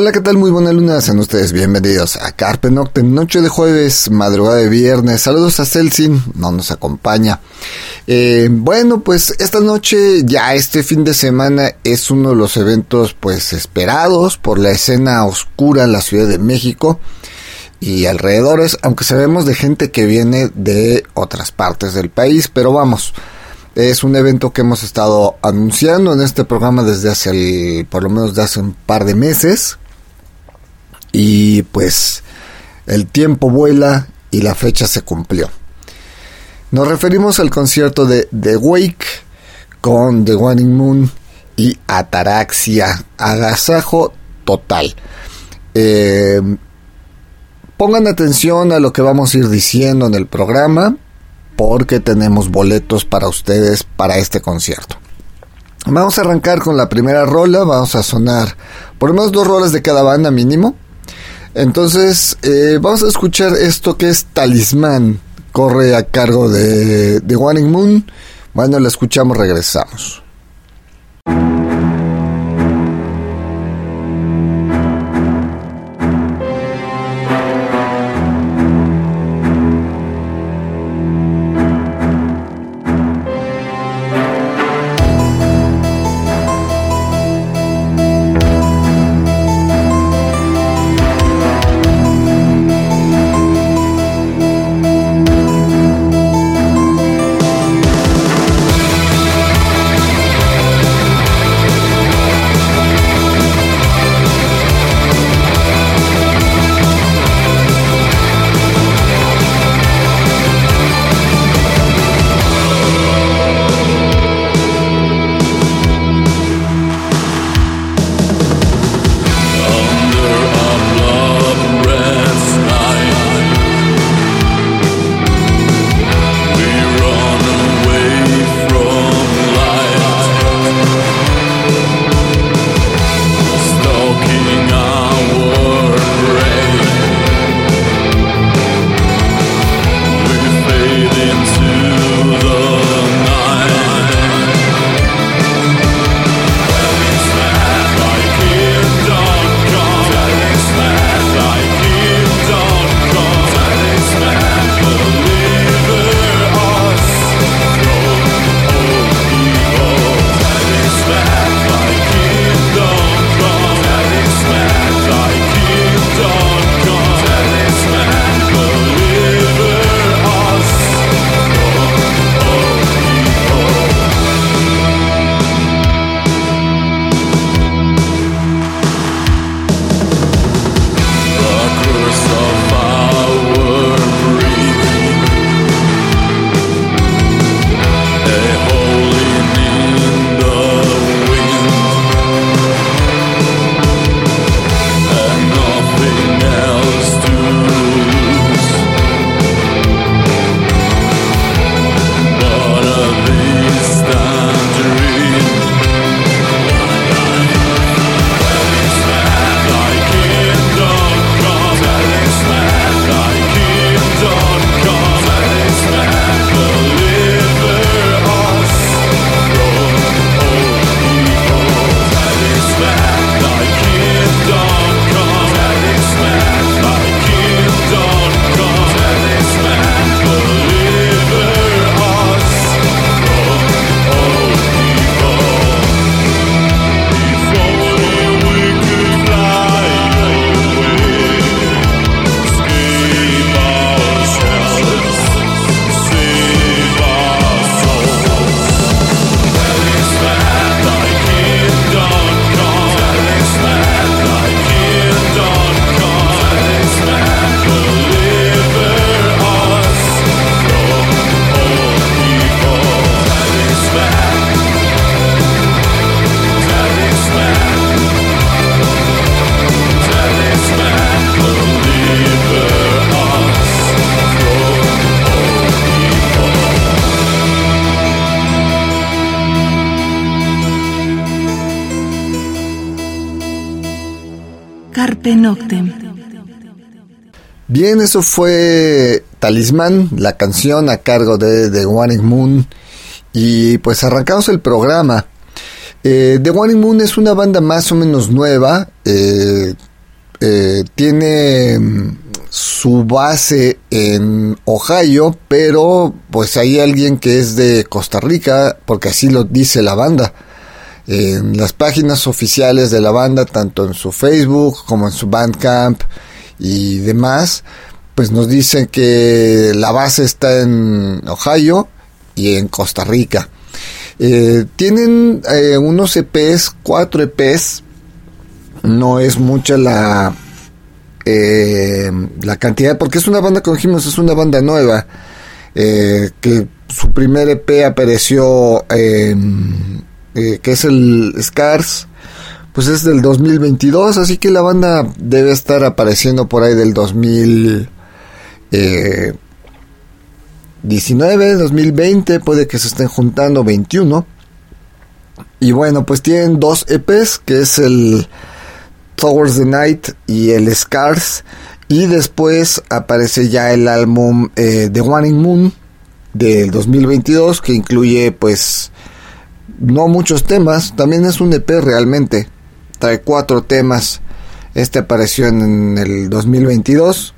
Hola, ¿qué tal? Muy buena luna, sean ustedes bienvenidos a Carpe Noctem, noche de jueves, madrugada de viernes. Saludos a Celsin, no nos acompaña. Eh, bueno, pues esta noche, ya este fin de semana, es uno de los eventos pues esperados por la escena oscura en la Ciudad de México y alrededores, aunque sabemos de gente que viene de otras partes del país, pero vamos, es un evento que hemos estado anunciando en este programa desde hace el, por lo menos de hace un par de meses. Y pues el tiempo vuela y la fecha se cumplió. Nos referimos al concierto de The Wake con The Waning Moon y Ataraxia, agasajo total. Eh, pongan atención a lo que vamos a ir diciendo en el programa porque tenemos boletos para ustedes para este concierto. Vamos a arrancar con la primera rola, vamos a sonar por lo menos dos rolas de cada banda mínimo. Entonces eh, vamos a escuchar esto que es Talismán, corre a cargo de, de One Moon. Bueno, la escuchamos, regresamos. Carpe Noctem. Bien, eso fue Talismán, la canción a cargo de The One Moon. Y pues arrancamos el programa. Eh, The One Moon es una banda más o menos nueva. Eh, eh, tiene mm, su base en Ohio, pero pues hay alguien que es de Costa Rica, porque así lo dice la banda. En las páginas oficiales de la banda, tanto en su Facebook como en su Bandcamp y demás, pues nos dicen que la base está en Ohio y en Costa Rica. Eh, tienen eh, unos EPs, cuatro EPs, no es mucha la eh, la cantidad, porque es una banda, como dijimos, es una banda nueva, eh, que su primer EP apareció, eh, que es el Scars, pues es del 2022, así que la banda debe estar apareciendo por ahí del 2019, 2020, puede que se estén juntando 21. Y bueno, pues tienen dos EPs, que es el Towards the Night y el Scars. Y después aparece ya el álbum eh, The in Moon del 2022 que incluye pues no muchos temas, también es un EP realmente, trae cuatro temas, este apareció en el 2022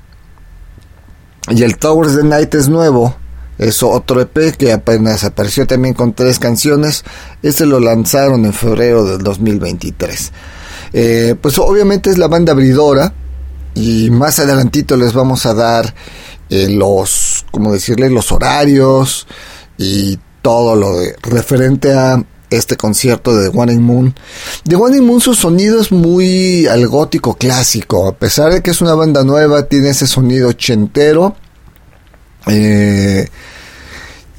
y el Towards the Night es nuevo, es otro EP que apenas apareció también con tres canciones, este lo lanzaron en febrero del 2023. Eh, pues obviamente es la banda abridora y más adelantito les vamos a dar eh, los, como decirle, los horarios y todo lo de, referente a este concierto de The One in Moon. The One in Moon su sonido es muy al gótico clásico, a pesar de que es una banda nueva, tiene ese sonido ochentero. Eh,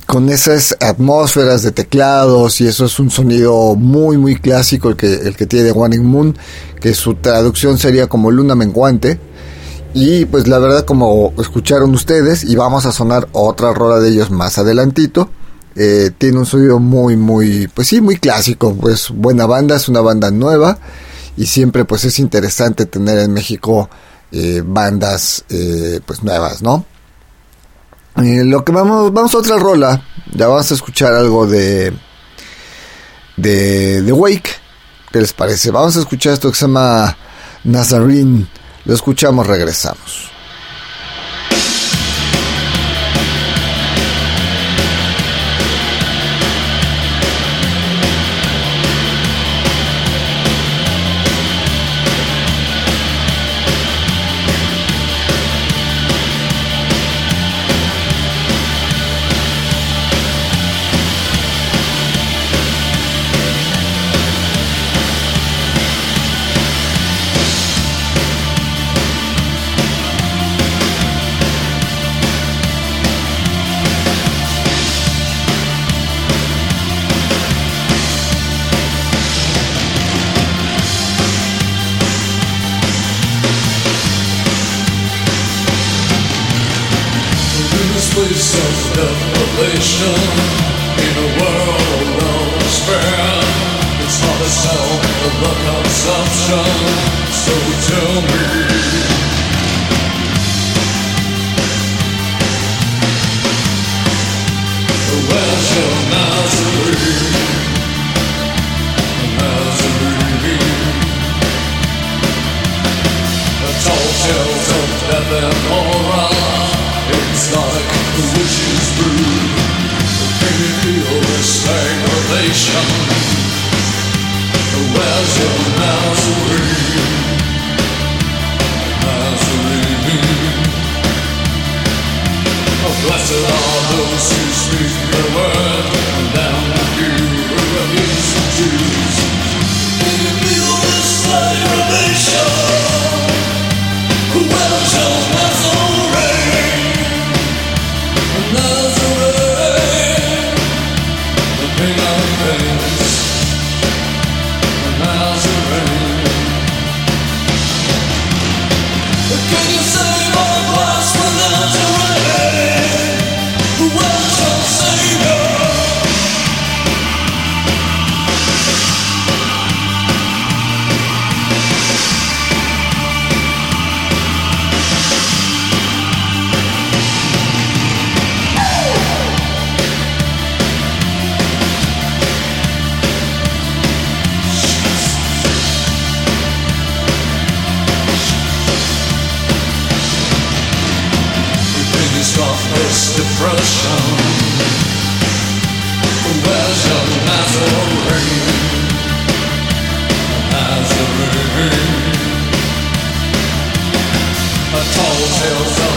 con esas atmósferas de teclados y eso es un sonido muy muy clásico el que, el que tiene One in Moon, que su traducción sería como luna menguante. Y pues la verdad como escucharon ustedes y vamos a sonar otra rola de ellos más adelantito. Eh, tiene un sonido muy muy pues sí muy clásico pues buena banda es una banda nueva y siempre pues es interesante tener en México eh, bandas eh, pues nuevas no eh, lo que vamos, vamos a otra rola. Ya vamos a escuchar algo de de The Wake. ¿Qué les parece? Vamos a escuchar esto que se llama Nazarene. Lo escuchamos, regresamos. but consumption. So tell me A tall tales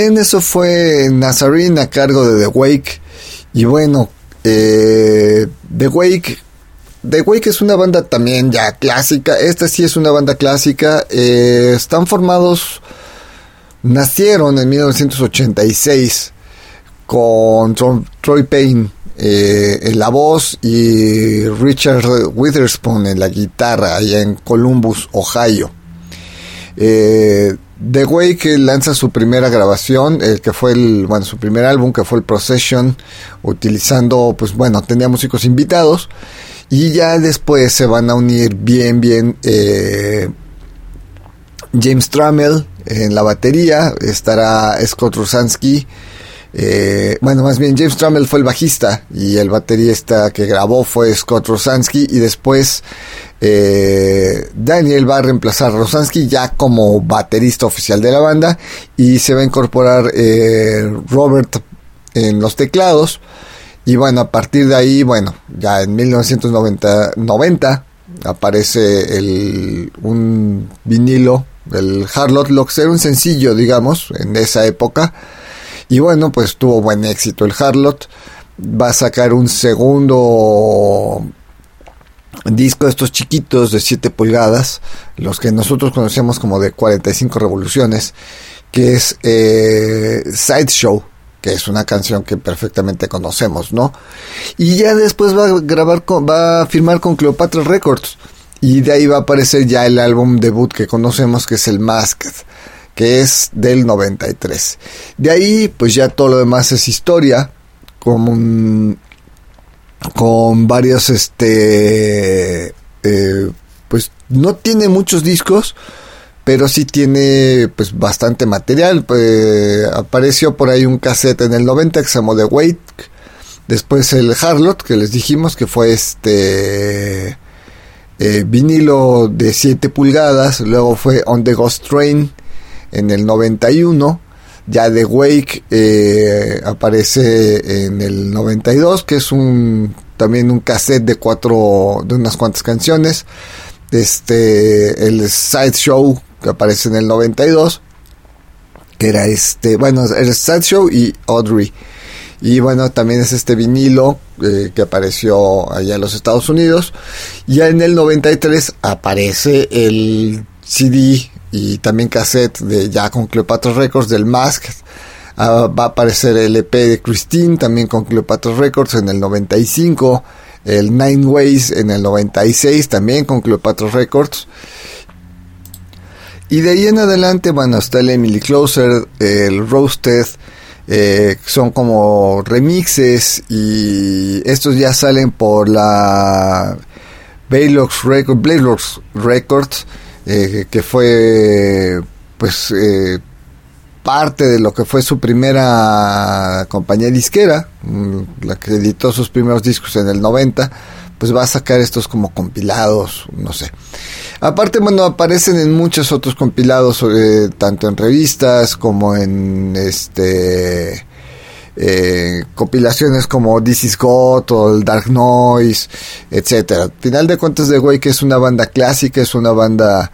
Bien, eso fue Nazarene a cargo de The Wake. Y bueno, eh, The Wake. The Wake es una banda también ya clásica. Esta sí es una banda clásica. Eh, están formados. Nacieron en 1986 con Troy Payne eh, en la voz y Richard Witherspoon en la guitarra allá en Columbus, Ohio. The Way que lanza su primera grabación, el que fue el, bueno, su primer álbum que fue el Procession, utilizando, pues bueno, tenía músicos invitados y ya después se van a unir bien, bien eh, James Trammell en la batería, estará Scott Rusansky eh, bueno, más bien James Trammell fue el bajista y el baterista que grabó fue Scott Rosansky y después eh, Daniel va a reemplazar Rosansky ya como baterista oficial de la banda y se va a incorporar eh, Robert en los teclados y bueno, a partir de ahí, bueno, ya en 1990 90, aparece el, un vinilo del Harlot Locks, era un sencillo, digamos, en esa época y bueno, pues tuvo buen éxito el Harlot. Va a sacar un segundo disco de estos chiquitos de 7 pulgadas, los que nosotros conocemos como de 45 revoluciones, que es eh, Sideshow, que es una canción que perfectamente conocemos, ¿no? Y ya después va a grabar, va a firmar con Cleopatra Records. Y de ahí va a aparecer ya el álbum debut que conocemos, que es el Masked que es del 93. De ahí, pues ya todo lo demás es historia, con, con varios, este, eh, pues no tiene muchos discos, pero sí tiene pues bastante material. Pues, apareció por ahí un cassette en el 90 que se llamó The Wake, después el Harlot, que les dijimos que fue este... Eh, vinilo de 7 pulgadas, luego fue On the Ghost Train, en el 91. Ya The Wake eh, aparece en el 92, que es un también un cassette de cuatro, de unas cuantas canciones. Este, el Sideshow, que aparece en el 92, que era este, bueno, el Sideshow y Audrey. Y bueno, también es este vinilo eh, que apareció allá en los Estados Unidos. Ya en el 93 aparece el CD y también cassette de ya con Cleopatra Records del Mask. Ah, va a aparecer el EP de Christine también con Cleopatra Records en el 95. El Nine Ways en el 96 también con Cleopatra Records. Y de ahí en adelante, bueno, está el Emily Closer, el Roasted, eh, son como remixes y estos ya salen por la Baylox Records, Records eh, que fue pues eh, parte de lo que fue su primera compañía disquera, mm, la que editó sus primeros discos en el 90, pues va a sacar estos como compilados, no sé. Aparte, bueno, aparecen en muchos otros compilados, eh, tanto en revistas como en este eh, compilaciones como This Is God o el Dark Noise, etcétera. Final de cuentas de Way que es una banda clásica, es una banda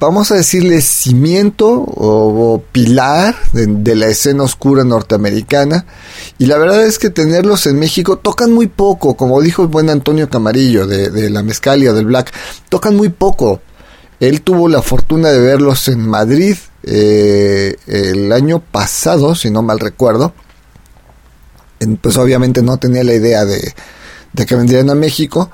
vamos a decirle cimiento o, pilar de, la escena oscura norteamericana y la verdad es que tenerlos en México tocan muy poco, como dijo el buen Antonio Camarillo de, la Mezcalia del Black, tocan muy poco. Él tuvo la fortuna de verlos en Madrid eh, el año pasado, si no mal recuerdo, pues obviamente no tenía la idea de, que vendrían a México.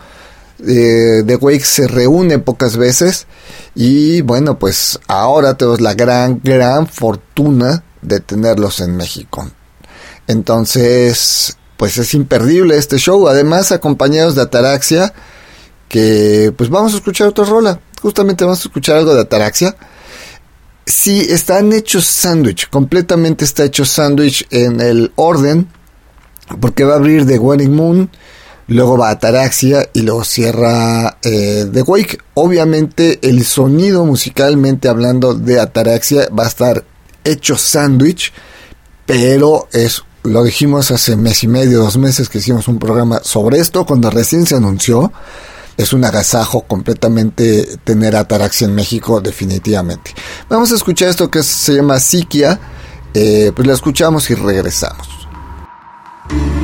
Eh, The Wake se reúne pocas veces y bueno, pues ahora tenemos la gran, gran fortuna de tenerlos en México. Entonces, pues es imperdible este show, además acompañados de Ataraxia, que pues vamos a escuchar otra rola, justamente vamos a escuchar algo de Ataraxia. Sí, están hechos sándwich, completamente está hecho sándwich en el orden, porque va a abrir The Wedding Moon, luego va Ataraxia y luego cierra eh, The Wake. Obviamente el sonido musicalmente hablando de Ataraxia va a estar hecho sándwich, pero es lo dijimos hace mes y medio, dos meses que hicimos un programa sobre esto, cuando recién se anunció. Es un agasajo completamente tener Ataraxia en México, definitivamente. Vamos a escuchar esto que se llama Psiquia. Eh, pues la escuchamos y regresamos. Thank you.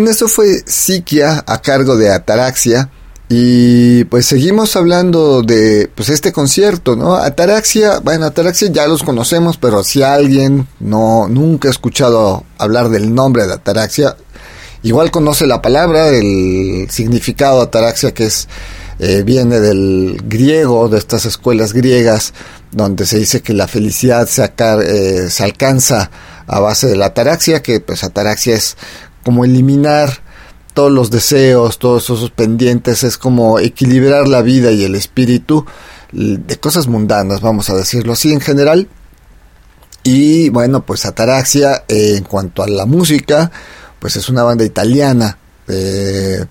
Bien, eso fue Psiquia a cargo de Ataraxia. Y pues seguimos hablando de pues este concierto, ¿no? Ataraxia, bueno, Ataraxia ya los conocemos, pero si alguien no nunca ha escuchado hablar del nombre de Ataraxia, igual conoce la palabra, el significado de Ataraxia que es eh, viene del griego, de estas escuelas griegas, donde se dice que la felicidad se, eh, se alcanza a base de la ataraxia, que pues ataraxia es como eliminar todos los deseos, todos esos pendientes, es como equilibrar la vida y el espíritu de cosas mundanas, vamos a decirlo así en general. Y bueno, pues Ataraxia, eh, en cuanto a la música, pues es una banda italiana, eh,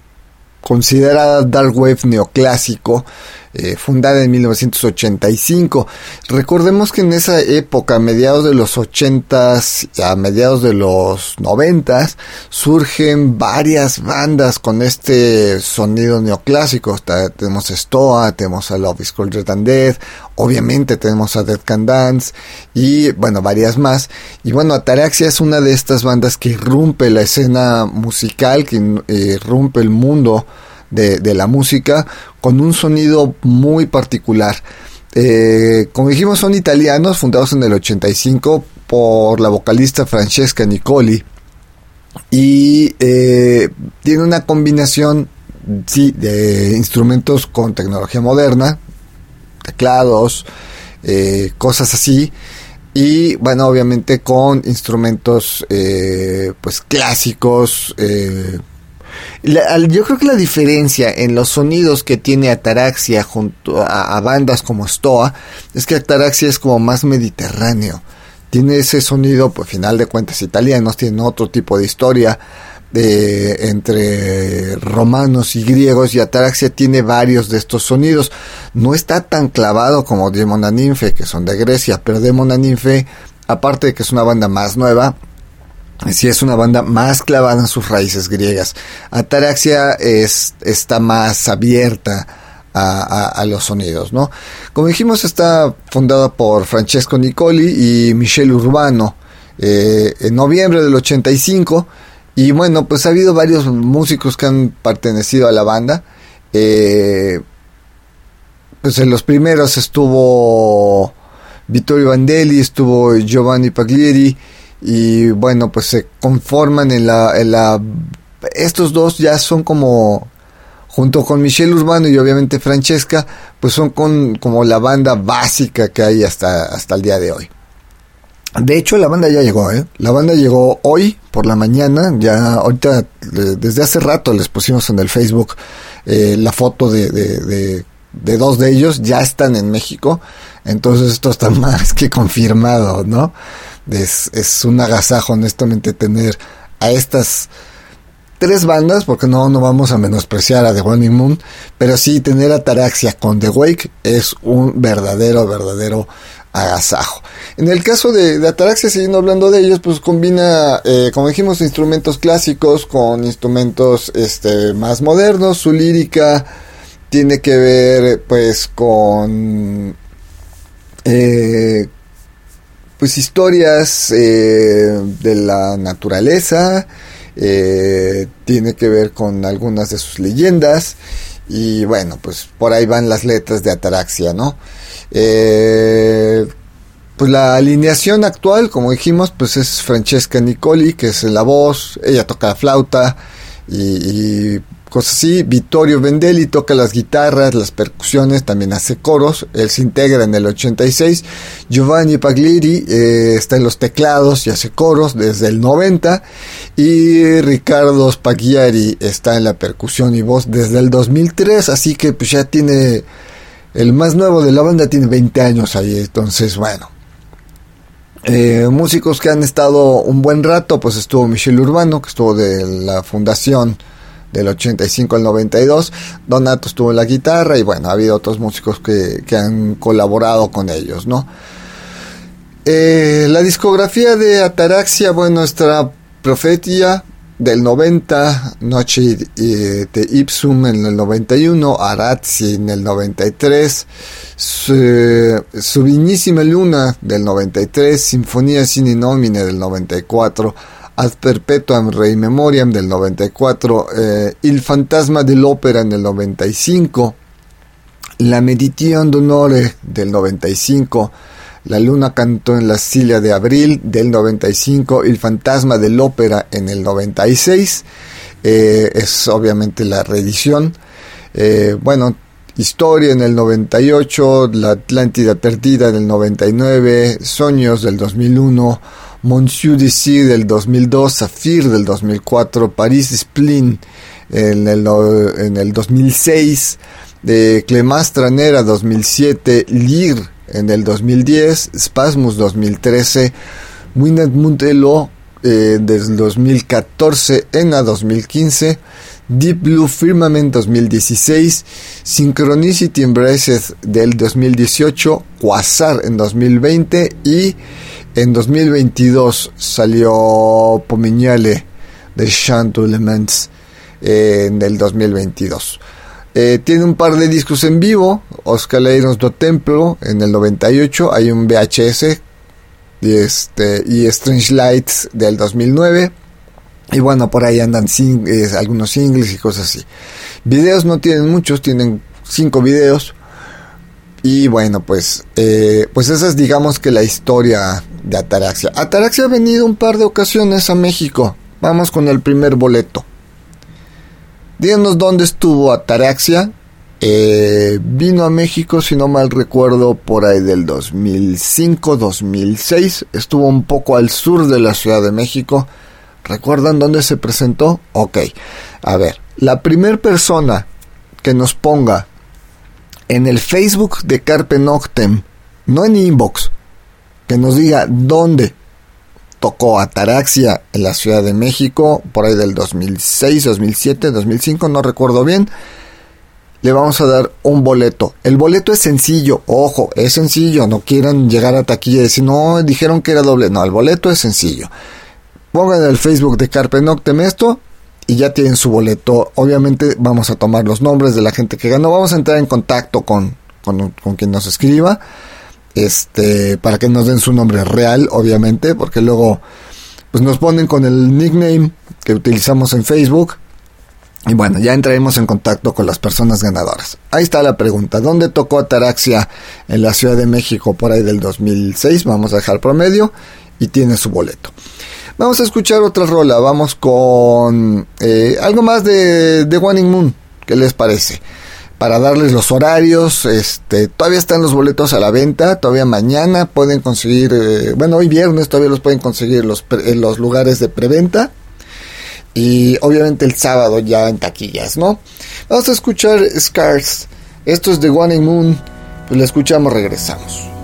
considerada dark wave neoclásico, eh, fundada en 1985. Recordemos que en esa época, a mediados de los 80s, a mediados de los 90s, surgen varias bandas con este sonido neoclásico. tenemos Stoa, tenemos a Love is Colder Than Dead, obviamente tenemos a Dead Can Dance y bueno, varias más. Y bueno, Ataraxia es una de estas bandas que irrumpe la escena musical, que eh, irrumpe el mundo de, la música con un sonido muy particular. Eh, como dijimos, son italianos, fundados en el 85 por la vocalista Francesca Nicoli. Y eh, tiene una combinación sí, de instrumentos con tecnología moderna, teclados, eh, cosas así. Y bueno, obviamente con instrumentos pues clásicos, yo creo que la diferencia en los sonidos que tiene Ataraxia junto a, bandas como Stoa es que Ataraxia es como más mediterráneo. Tiene ese sonido, pues final de cuentas italianos, tiene otro tipo de historia de, entre romanos y griegos y Ataraxia tiene varios de estos sonidos. No está tan clavado como Demon Ninfe, que son de Grecia, pero Demon Ninfe, aparte de que es una banda más nueva, si es una banda más clavada en sus raíces griegas. Ataraxia es, está más abierta a, los sonidos, ¿no? Como dijimos, está fundada por Francesco Nicoli y Michel Urbano eh, en noviembre del 85. Y bueno, pues ha habido varios músicos que han pertenecido a la banda. Eh, pues en los primeros estuvo Vittorio Vandelli, estuvo Giovanni Paglieri y bueno, pues se conforman en la. Estos dos ya son como, junto con Michelle Urbano y obviamente Francesca, pues son con, como la banda básica que hay hasta, hasta el día de hoy. De hecho, la banda ya llegó, ¿eh? La banda llegó hoy por la mañana, ya ahorita, desde hace rato les pusimos en el Facebook eh, la foto de, de, de, dos de ellos, ya están en México, entonces esto está más que confirmado, ¿no? Es, es un agasajo, honestamente, tener a estas tres bandas, porque no, no vamos a menospreciar a The Running Moon, pero sí tener a Taraxia con The Wake es un verdadero, verdadero agasajo. En el caso de, de Ataraxia, siguiendo hablando de ellos, pues combina, eh, como dijimos, instrumentos clásicos con instrumentos este, más modernos, su lírica tiene que ver pues con eh, pues historias eh, de la naturaleza, eh, tiene que ver con algunas de sus leyendas y bueno, pues por ahí van las letras de Ataraxia, ¿no? Eh, pues la alineación actual, como dijimos, pues es Francesca Nicoli, que es la voz, ella toca la flauta y, y cosas así. Vittorio Vendelli toca las guitarras, las percusiones, también hace coros. Él se integra en el 86. Giovanni Paglieri eh, está en los teclados y hace coros desde el 90. Y Ricardo Spagliari está en la percusión y voz desde el 2003. Así que pues ya tiene... El más nuevo de la banda tiene 20 años ahí. Entonces, bueno. Eh, músicos que han estado un buen rato, pues estuvo Michel Urbano, que estuvo de la fundación del 85 al 92. Donato estuvo en la guitarra y bueno, ha habido otros músicos que, han colaborado con ellos, ¿no? Eh, la discografía de Ataraxia, bueno, está Profetia, del 90, Noche de Ipsum en el 91, Arazzi en el 93, Subinísima Luna del 93, Sinfonía Sine Nomine del 94, Ad Perpetuam Rei Memoriam del 94, eh, Il Fantasma dell'Opera en el 95, La Meditation d'Onore del 95, La Luna cantó en la Silla de Abril del 95, El Fantasma del Ópera en el 96, eh, es obviamente la reedición. Eh, bueno, Historia en el 98, La Atlántida Perdida en el 99, Sueños del 2001, Monsieur de del 2002, Zafir del 2004, Paris Splin en el, en el 2006, de Clemastra Nera 2007, Lir en el 2010, Spasmus 2013, Winnet Muntelo eh, desde 2014, ENA 2015, Deep Blue Firmament 2016, Synchronicity Embraced del 2018, Quasar en 2020 y en 2022 salió Pomignale de Chant Elements eh, en el 2022. Eh, tiene un par de discos en vivo, Oscar Leiros do Templo en el 98, hay un VHS y, este, y Strange Lights del 2009. Y bueno, por ahí andan algunos singles y cosas así. Videos no tienen muchos, tienen cinco videos. Y bueno, pues, eh, pues esa es digamos que la historia de Ataraxia. Ataraxia ha venido un par de ocasiones a México. Vamos con el primer boleto. Díganos dónde estuvo Ataraxia. Eh, vino a México, si no mal recuerdo, por ahí del 2005-2006. Estuvo un poco al sur de la Ciudad de México. ¿Recuerdan dónde se presentó? Ok. A ver, la primera persona que nos ponga en el Facebook de Carpe Noctem, no en inbox, que nos diga dónde tocó Ataraxia en la Ciudad de México, por ahí del 2006, 2007, 2005, no recuerdo bien. Le vamos a dar un boleto. El boleto es sencillo, ojo, es sencillo. No quieran llegar a taquilla y decir, no, dijeron que era doble. No, el boleto es sencillo. Pongan en el Facebook de Carpe Noctem esto y ya tienen su boleto. Obviamente vamos a tomar los nombres de la gente que ganó. Vamos a entrar en contacto con, con, con quien nos escriba este, para que nos den su nombre real, obviamente, porque luego pues nos ponen con el nickname que utilizamos en Facebook. Y bueno, ya entraremos en contacto con las personas ganadoras. Ahí está la pregunta. ¿Dónde tocó Ataraxia en la Ciudad de México por ahí del 2006? Vamos a dejar promedio y tiene su boleto. Vamos a escuchar otra rola. Vamos con eh, algo más de, One Moon. ¿Qué les parece? para darles los horarios. Este, todavía están los boletos a la venta, todavía mañana pueden conseguir, eh, bueno, hoy viernes todavía los pueden conseguir los, en los lugares de preventa. Y obviamente el sábado ya en taquillas, ¿no? Vamos a escuchar Scars. Esto es de One Moon. Pues la escuchamos, regresamos.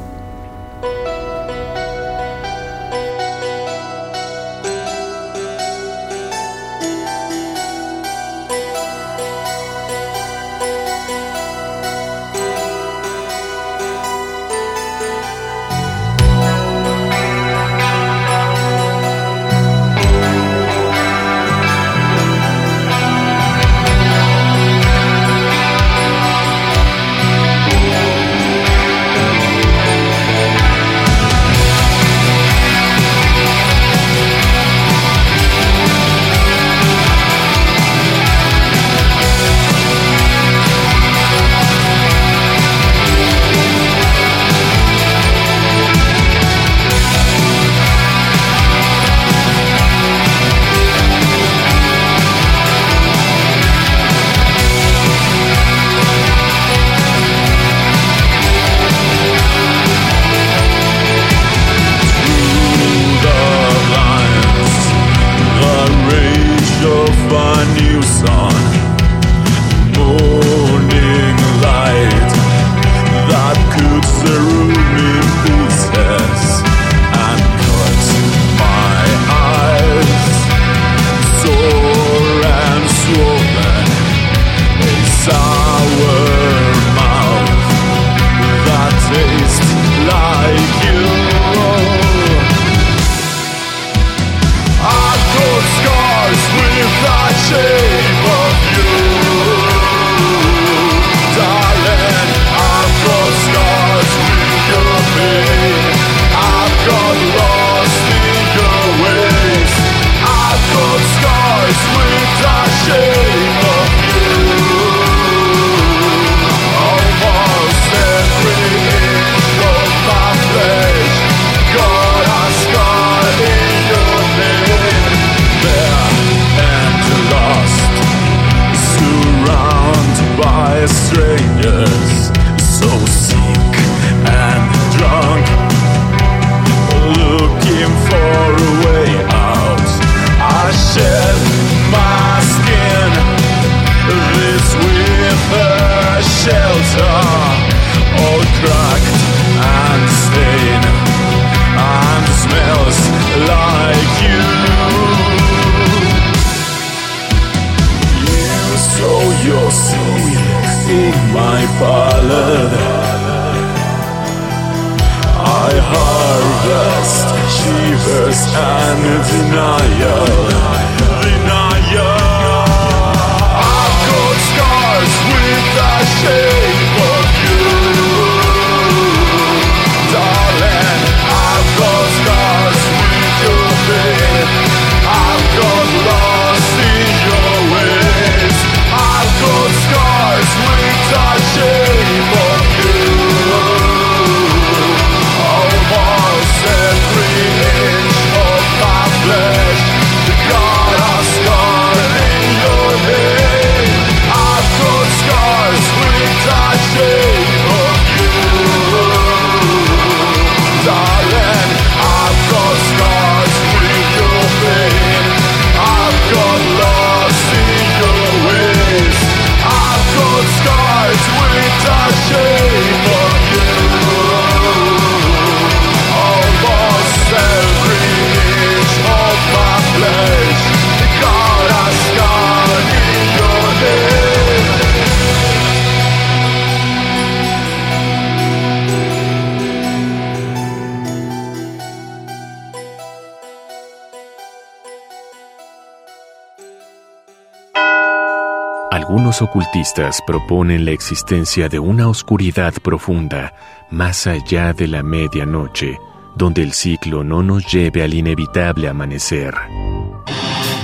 Algunos ocultistas proponen la existencia de una oscuridad profunda más allá de la medianoche, donde el ciclo no nos lleve al inevitable amanecer.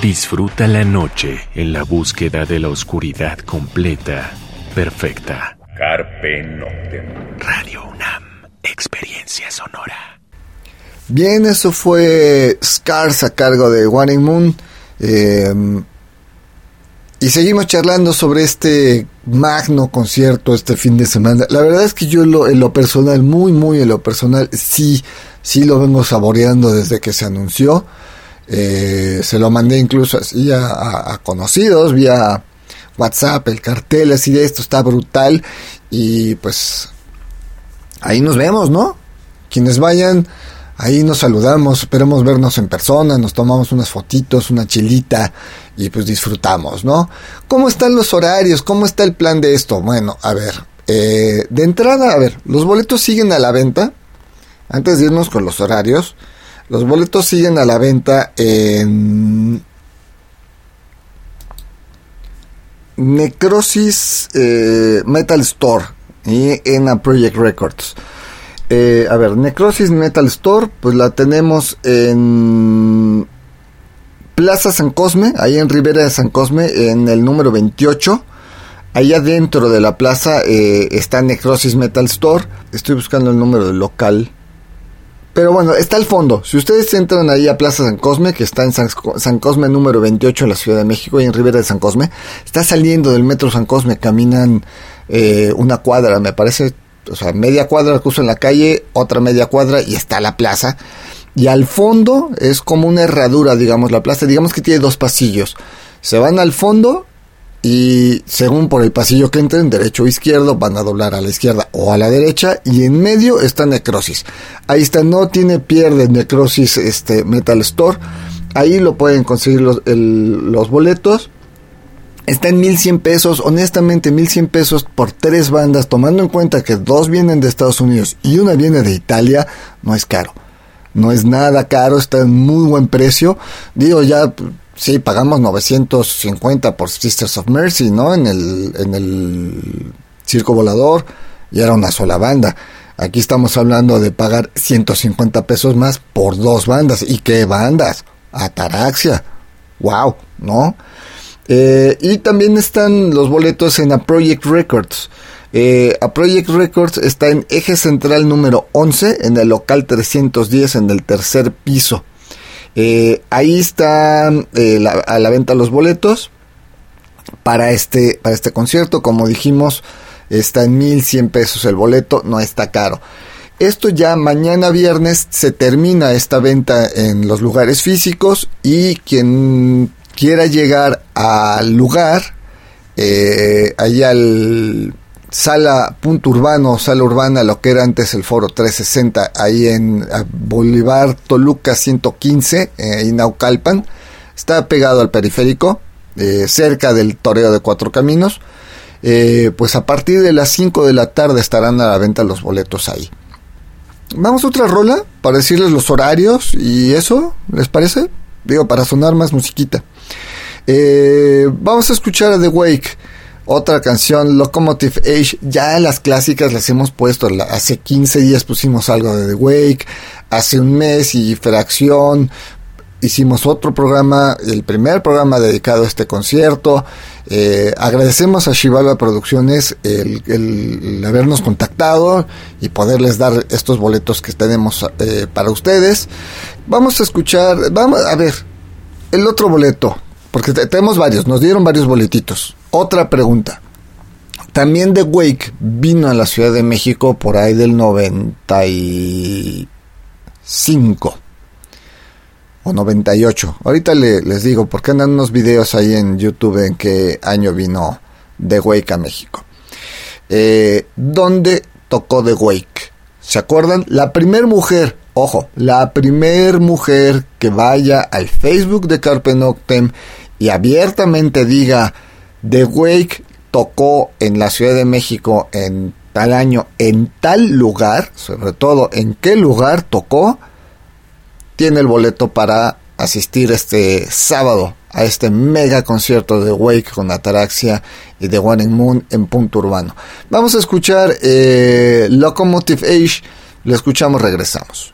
Disfruta la noche en la búsqueda de la oscuridad completa, perfecta. Carpe Noctem. Radio UNAM, experiencia sonora. Bien, eso fue Scars a cargo de Warning Moon. Eh, y seguimos charlando sobre este magno concierto este fin de semana. La verdad es que yo lo, en lo personal, muy, muy en lo personal, sí, sí lo vengo saboreando desde que se anunció. Eh, se lo mandé incluso así a, conocidos vía WhatsApp, el cartel así de esto está brutal. Y pues ahí nos vemos, ¿no? Quienes vayan, ahí nos saludamos, esperemos vernos en persona, nos tomamos unas fotitos, una chilita y pues disfrutamos, ¿no? ¿Cómo están los horarios? ¿Cómo está el plan de esto? Bueno, a ver, eh, de entrada, a ver, los boletos siguen a la venta. Antes de irnos con los horarios, los boletos siguen a la venta en Necrosis eh, Metal Store y en a Project Records. Eh, a ver, Necrosis Metal Store, pues la tenemos en Plaza San Cosme, ahí en Rivera de San Cosme, en el número 28. Allá dentro de la plaza eh, está Necrosis Metal Store. Estoy buscando el número del local. Pero bueno, está al fondo. Si ustedes entran ahí a Plaza San Cosme, que está en San, Cosme número 28 en la Ciudad de México y en Rivera de San Cosme, está saliendo del metro San Cosme, caminan eh, una cuadra, me parece, o sea, media cuadra cruzo en la calle, otra media cuadra y está la plaza y al fondo es como una herradura, digamos, la plaza, digamos que tiene dos pasillos. Se van al fondo y según por el pasillo que entren, derecho o izquierdo, van a doblar a la izquierda o a la derecha y en medio está necrosis. Ahí está, no tiene pierde necrosis este Metal Store. Ahí lo pueden conseguir los, los boletos. Está en 1100 pesos, honestamente 1100 pesos por tres bandas, tomando en cuenta que dos vienen de Estados Unidos y una viene de Italia, no es caro no es nada caro, está en muy buen precio. Digo, ya sí, pagamos 950 por Sisters of Mercy, ¿no? En el, en el circo volador y era una sola banda. Aquí estamos hablando de pagar 150 pesos más por dos bandas. ¿Y qué bandas? Ataraxia, wow, ¿no? Eh, y también están los boletos en A Project Records. Eh, a Project Records está en eje central número 11, en el local 310, en el tercer piso. Eh, ahí están a la venta los boletos para este, para este concierto. Como dijimos, está en 1100 pesos el boleto, no está caro. Esto ya mañana viernes se termina esta venta en los lugares físicos y quien quiera llegar al lugar, eh, allá al sala punto urbano, sala urbana, lo que era antes el foro 360, ahí en Bolívar Toluca 115, eh, en Naucalpan, está pegado al periférico, eh, cerca del toreo de cuatro caminos. Eh, pues a partir de las 5 de la tarde estarán a la venta los boletos ahí. Vamos a otra rola para decirles los horarios y eso, ¿les parece? Digo, para sonar más musiquita. Eh, vamos a escuchar a The Wake, otra canción, Locomotive Age. Ya las clásicas las hemos puesto. Hace 15 días pusimos algo de The Wake. Hace un mes y Fracción. Hicimos otro programa, el primer programa dedicado a este concierto. Eh, agradecemos a Shivalba Producciones el, habernos contactado y poderles dar estos boletos que tenemos eh, para ustedes. Vamos a escuchar, vamos a ver, el otro boleto porque tenemos varios, nos dieron varios boletitos. Otra pregunta. También The Wake vino a la Ciudad de México por ahí del 95 o 98. Ahorita les digo, porque andan unos videos ahí en YouTube en qué año vino The Wake a México. Eh, ¿Dónde tocó The Wake? ¿Se acuerdan? La primer mujer, ojo, la primer mujer que vaya al Facebook de Carpe Noctem y abiertamente diga The Wake tocó en la Ciudad de México en tal año, en tal lugar, sobre todo en qué lugar tocó, tiene el boleto para asistir este sábado a este mega concierto de Wake con Ataraxia y de One in Moon en punto urbano. Vamos a escuchar eh, Locomotive Age, lo escuchamos, regresamos.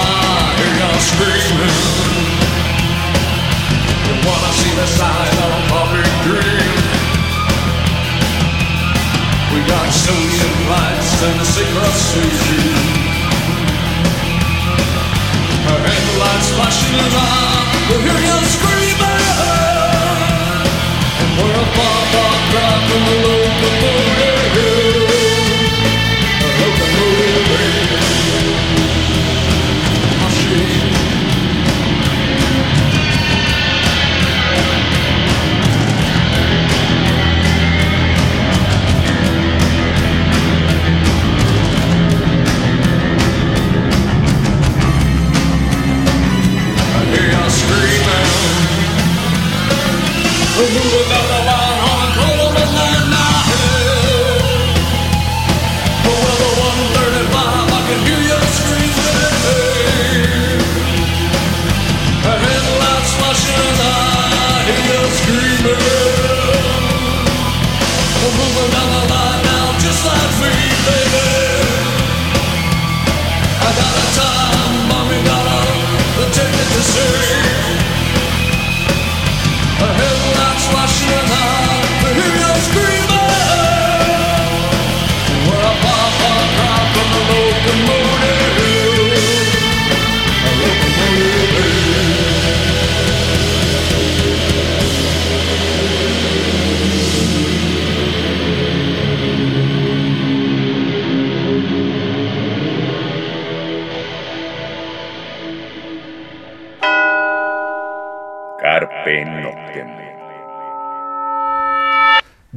You wanna see the sign of dream? We got sodium lights and a secret headlights flashing we hear you screaming. And we're a bomb, bomb, drop,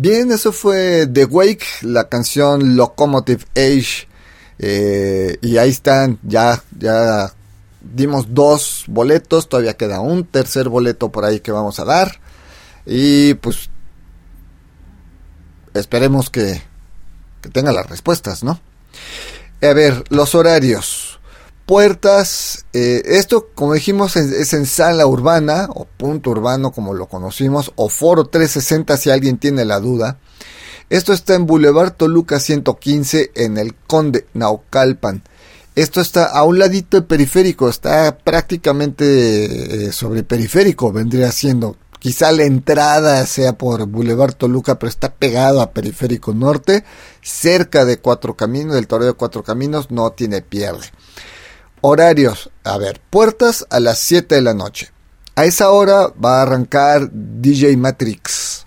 Bien, eso fue The Wake, la canción Locomotive Age. Eh, y ahí están, ya, ya dimos dos boletos, todavía queda un tercer boleto por ahí que vamos a dar. Y pues esperemos que, que tenga las respuestas, ¿no? A ver, los horarios. Puertas, eh, esto como dijimos es, en sala urbana o punto urbano como lo conocimos o foro 360 si alguien tiene la duda. Esto está en Boulevard Toluca 115 en el Conde Naucalpan. Esto está a un ladito de periférico, está prácticamente eh, sobre periférico, vendría siendo. Quizá la entrada sea por Boulevard Toluca, pero está pegado a Periférico Norte, cerca de Cuatro Caminos, del Toreo de Cuatro Caminos, no tiene pierde. Horarios, a ver, puertas a las 7 de la noche. A esa hora va a arrancar DJ Matrix.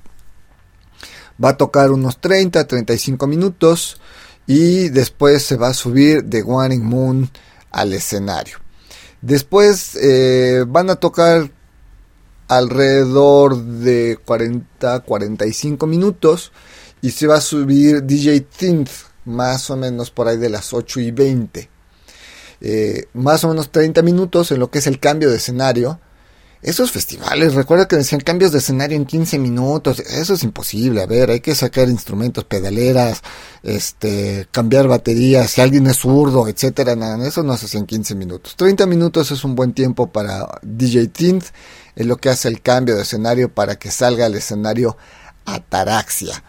Va a tocar unos 30, 35 minutos y después se va a subir The Warning Moon al escenario. Después eh, van a tocar alrededor de 40-45 minutos y se va a subir DJ Tinth más o menos por ahí de las 8 y 20. Eh, más o menos 30 minutos en lo que es el cambio de escenario esos festivales, recuerda que decían cambios de escenario en 15 minutos, eso es imposible, a ver, hay que sacar instrumentos, pedaleras, este, cambiar baterías, si alguien es zurdo, etcétera, nada, eso no se hace en 15 minutos. 30 minutos es un buen tiempo para DJ Tint, es lo que hace el cambio de escenario para que salga al escenario Ataraxia.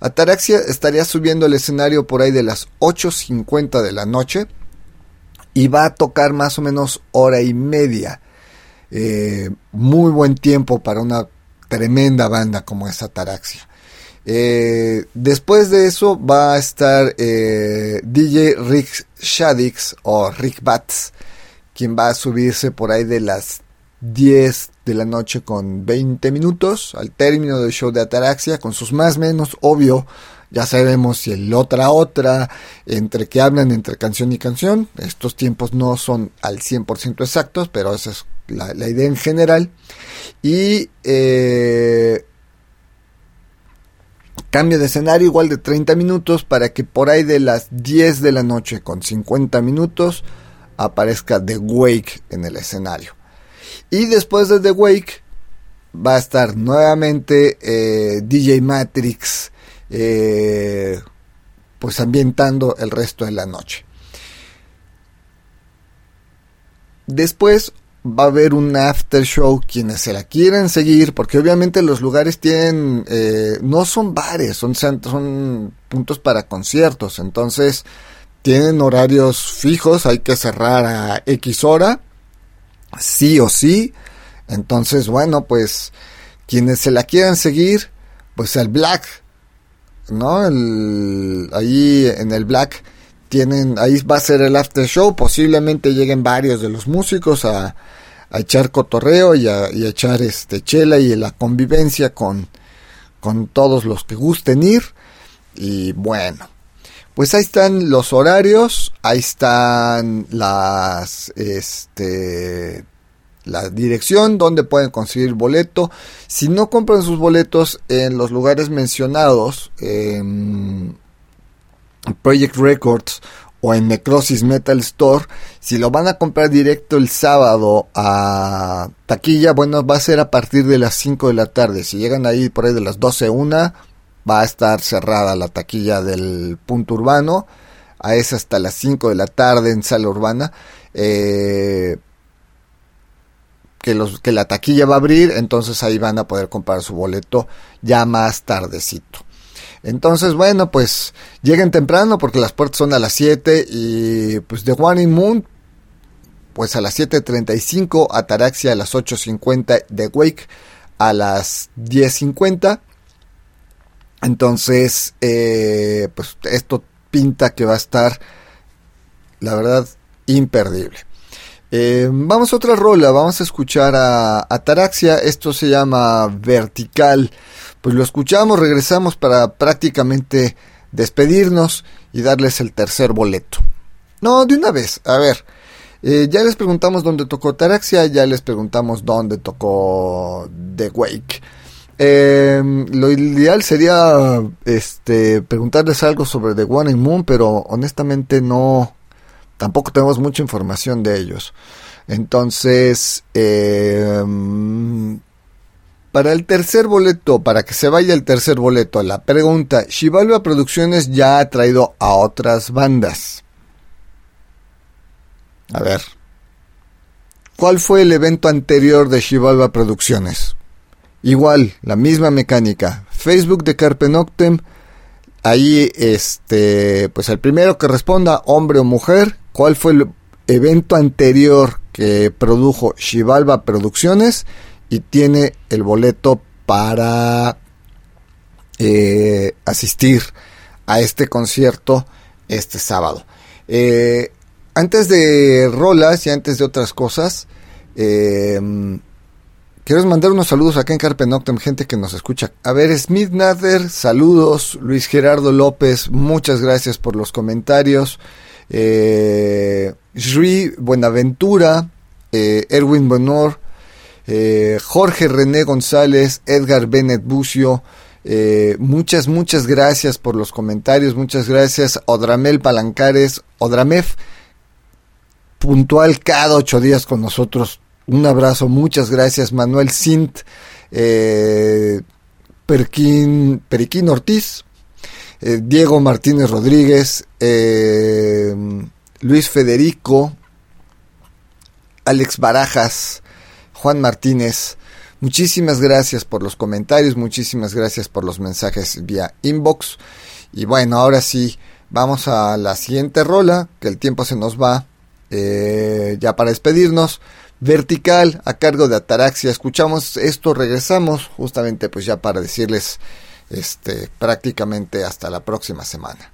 Ataraxia estaría subiendo el escenario por ahí de las 8.50 de la noche y va a tocar más o menos hora y media eh, muy buen tiempo para una tremenda banda como es Ataraxia. Eh, después de eso va a estar eh, DJ Rick Shadix o Rick Bats, quien va a subirse por ahí de las 10 de la noche con 20 minutos al término del show de Ataraxia, con sus más menos, obvio, ya sabemos si el otra otra, entre que hablan entre canción y canción, estos tiempos no son al 100% exactos, pero esa es la, idea en general. Y eh, cambio de escenario igual de 30 minutos para que por ahí de las 10 de la noche con 50 minutos aparezca The Wake en el escenario. Y después de The Wake va a estar nuevamente eh, DJ Matrix eh, pues ambientando el resto de la noche. Después va a haber un after show quienes se la quieren seguir porque obviamente los lugares tienen eh, no son bares son son puntos para conciertos entonces tienen horarios fijos hay que cerrar a x hora sí o sí entonces bueno pues quienes se la quieran seguir pues el black no el, ahí en el black tienen, ahí va a ser el after show, posiblemente lleguen varios de los músicos a, echar cotorreo y a, echar este chela y la convivencia con, con todos los que gusten ir. Y bueno, pues ahí están los horarios, ahí están las, este, la dirección donde pueden conseguir boleto. Si no compran sus boletos en los lugares mencionados, Project Records o en Necrosis Metal Store, si lo van a comprar directo el sábado a taquilla, bueno, va a ser a partir de las 5 de la tarde. Si llegan ahí por ahí de las 12, una, va a estar cerrada la taquilla del punto urbano. A esa hasta las 5 de la tarde en sala urbana. Eh, que, los, que la taquilla va a abrir, entonces ahí van a poder comprar su boleto ya más tardecito. Entonces, bueno, pues lleguen temprano porque las puertas son a las 7 y pues The One in Moon, pues a las 7.35, Ataraxia a las 8.50, The Wake a las 10.50. Entonces, eh, pues esto pinta que va a estar, la verdad, imperdible. Eh, vamos a otra rola, vamos a escuchar a Ataraxia, esto se llama Vertical pues lo escuchamos, regresamos para prácticamente despedirnos y darles el tercer boleto. No, de una vez, a ver. Eh, ya les preguntamos dónde tocó Taraxia, ya les preguntamos dónde tocó The Wake. Eh, lo ideal sería este preguntarles algo sobre The One Moon, pero honestamente no, tampoco tenemos mucha información de ellos. Entonces, eh, para el tercer boleto, para que se vaya el tercer boleto, la pregunta, Shivalva Producciones ya ha traído a otras bandas. A ver, ¿cuál fue el evento anterior de Shivalva Producciones? Igual, la misma mecánica. Facebook de Carpe Noctem. Ahí, este, pues el primero que responda, hombre o mujer, ¿cuál fue el evento anterior que produjo Shivalva Producciones? y tiene el boleto para eh, asistir a este concierto este sábado. Eh, antes de rolas y antes de otras cosas, eh, quiero mandar unos saludos acá en Carpe Noctem, gente que nos escucha. A ver, Smith Nather, saludos. Luis Gerardo López, muchas gracias por los comentarios. Eh, Buenaventura, Erwin Bonor, eh, Jorge René González, Edgar Bennett Bucio, eh, muchas, muchas gracias por los comentarios, muchas gracias. Odramel Palancares, Odramef, puntual cada ocho días con nosotros. Un abrazo, muchas gracias. Manuel Sint, eh, Perquín, Periquín Ortiz, Diego Martínez Rodríguez, Luis Federico, Alex Barajas, Juan Martínez. Muchísimas gracias por los comentarios, muchísimas gracias por los mensajes vía inbox. Y bueno, ahora sí, vamos a la siguiente rola, que el tiempo se nos va. Eh, ya para despedirnos, vertical a cargo de Ataraxia. Escuchamos esto, regresamos justamente pues ya para decirles este prácticamente hasta la próxima semana.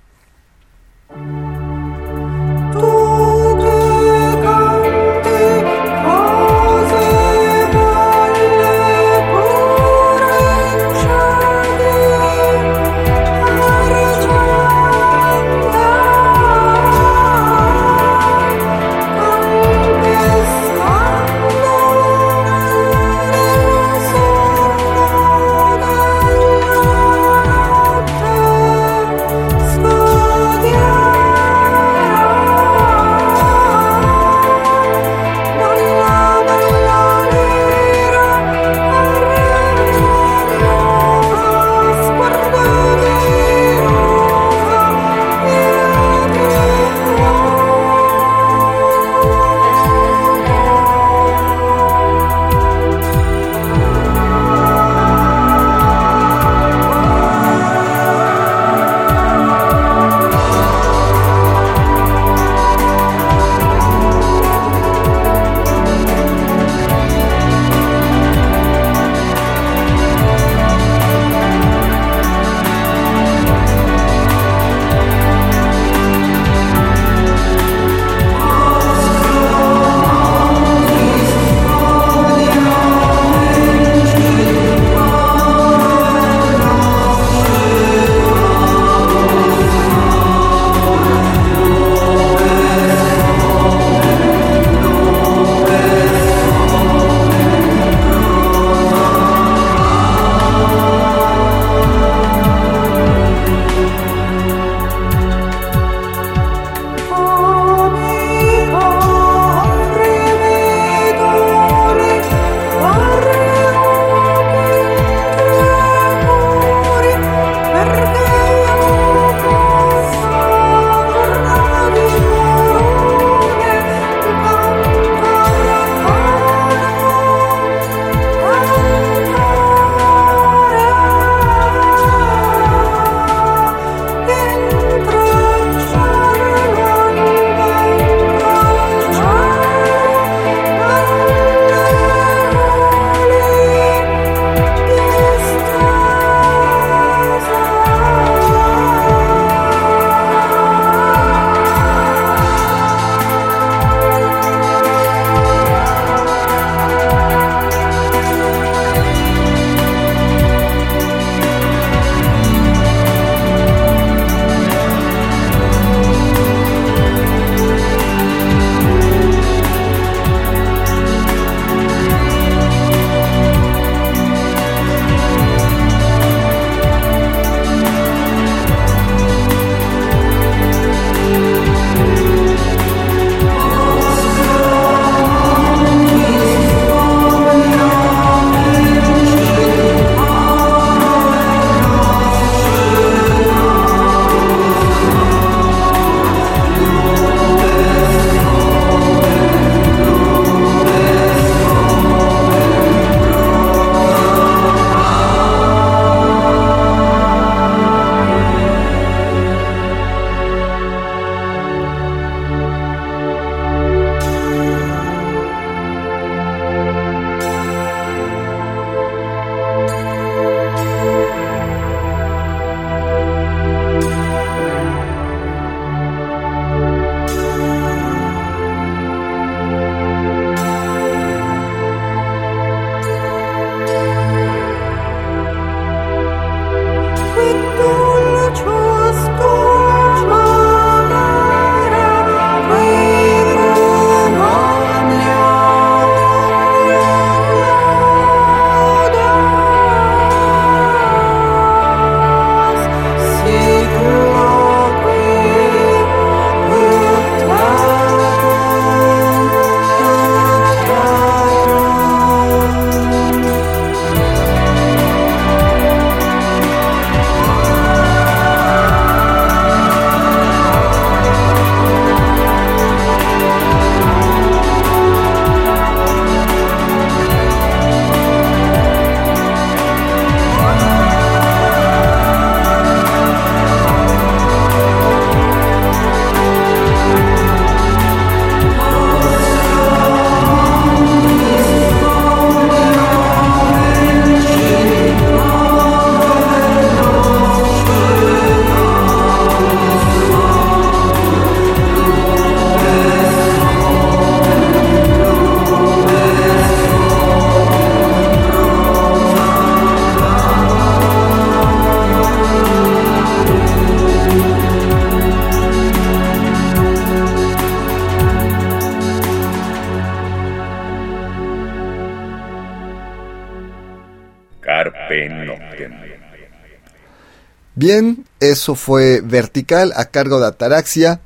Bien, eso fue vertical a cargo de Ataraxia.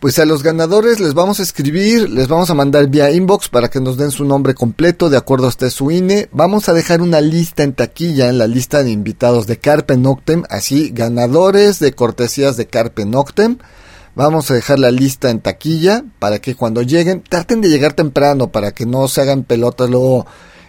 Pues a los ganadores les vamos a escribir, les vamos a mandar vía inbox para que nos den su nombre completo de acuerdo a este su INE. Vamos a dejar una lista en taquilla, en la lista de invitados de Carpe Noctem, así, ganadores de cortesías de Carpe Noctem. Vamos a dejar la lista en taquilla para que cuando lleguen, traten de llegar temprano para que no se hagan pelotas luego.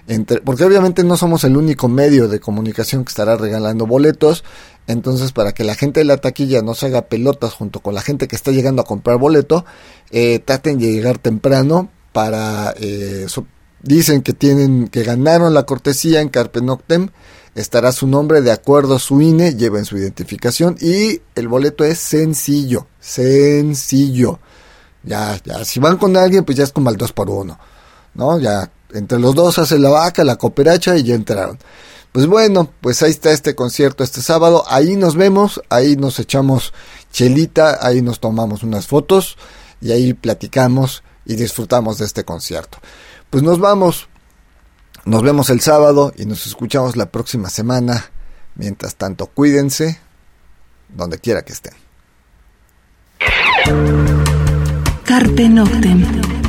Entre, porque obviamente no somos el único medio de comunicación que estará regalando boletos. Entonces, para que la gente de la taquilla no se haga pelotas junto con la gente que está llegando a comprar boleto, eh, traten de llegar temprano para... Eh, dicen que tienen que ganaron la cortesía en Carpe Noctem estará su nombre de acuerdo a su INE, lleven su identificación y el boleto es sencillo, sencillo. Ya, ya, si van con alguien, pues ya es como el 2 por 1 ¿no? Ya entre los dos hace la vaca, la cooperacha y ya entraron. Pues bueno, pues ahí está este concierto este sábado, ahí nos vemos, ahí nos echamos chelita, ahí nos tomamos unas fotos y ahí platicamos y disfrutamos de este concierto. Pues nos vamos, nos vemos el sábado y nos escuchamos la próxima semana. Mientras tanto, cuídense donde quiera que estén. Carpe Noctem.